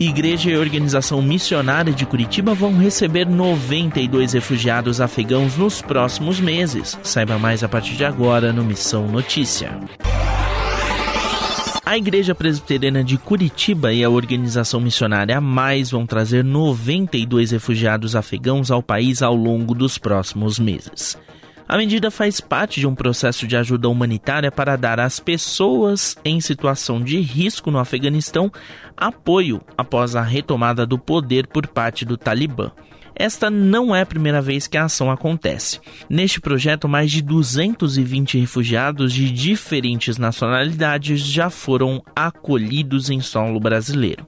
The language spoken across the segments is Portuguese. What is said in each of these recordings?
Igreja e Organização Missionária de Curitiba vão receber 92 refugiados afegãos nos próximos meses. Saiba mais a partir de agora no Missão Notícia. A Igreja Presbiteriana de Curitiba e a Organização Missionária Mais vão trazer 92 refugiados afegãos ao país ao longo dos próximos meses. A medida faz parte de um processo de ajuda humanitária para dar às pessoas em situação de risco no Afeganistão apoio após a retomada do poder por parte do Talibã. Esta não é a primeira vez que a ação acontece. Neste projeto, mais de 220 refugiados de diferentes nacionalidades já foram acolhidos em solo brasileiro.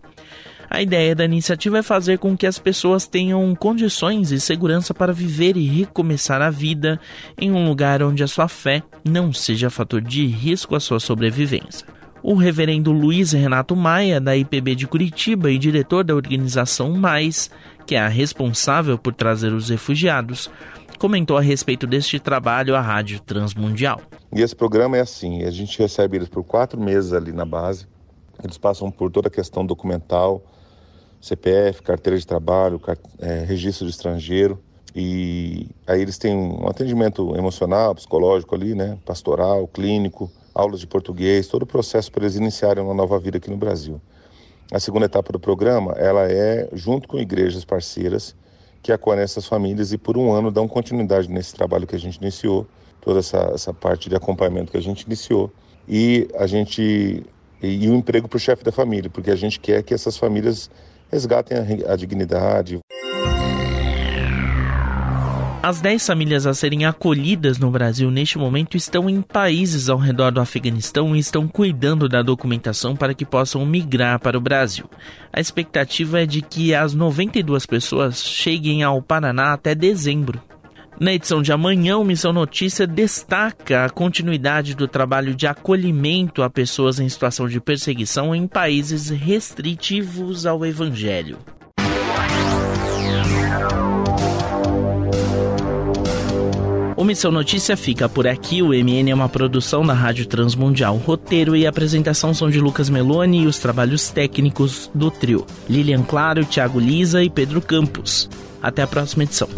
A ideia da iniciativa é fazer com que as pessoas tenham condições e segurança para viver e recomeçar a vida em um lugar onde a sua fé não seja fator de risco à sua sobrevivência. O reverendo Luiz Renato Maia, da IPB de Curitiba e diretor da organização Mais, que é a responsável por trazer os refugiados, comentou a respeito deste trabalho à Rádio Transmundial. E esse programa é assim: a gente recebe eles por quatro meses ali na base, eles passam por toda a questão documental, CPF, carteira de trabalho, é, registro de estrangeiro. E aí eles têm um atendimento emocional, psicológico ali, né? Pastoral, clínico aulas de português, todo o processo para eles iniciarem uma nova vida aqui no Brasil. A segunda etapa do programa, ela é junto com igrejas parceiras que acolhem essas famílias e por um ano dão continuidade nesse trabalho que a gente iniciou, toda essa, essa parte de acompanhamento que a gente iniciou e a gente e, e o emprego para o chefe da família, porque a gente quer que essas famílias resgatem a, a dignidade. As 10 famílias a serem acolhidas no Brasil neste momento estão em países ao redor do Afeganistão e estão cuidando da documentação para que possam migrar para o Brasil. A expectativa é de que as 92 pessoas cheguem ao Paraná até dezembro. Na edição de amanhã, o Missão Notícia destaca a continuidade do trabalho de acolhimento a pessoas em situação de perseguição em países restritivos ao Evangelho. O Missão Notícia fica por aqui. O MN é uma produção da Rádio Transmundial. Roteiro e apresentação são de Lucas Meloni e os trabalhos técnicos do trio. Lilian Claro, Thiago Lisa e Pedro Campos. Até a próxima edição.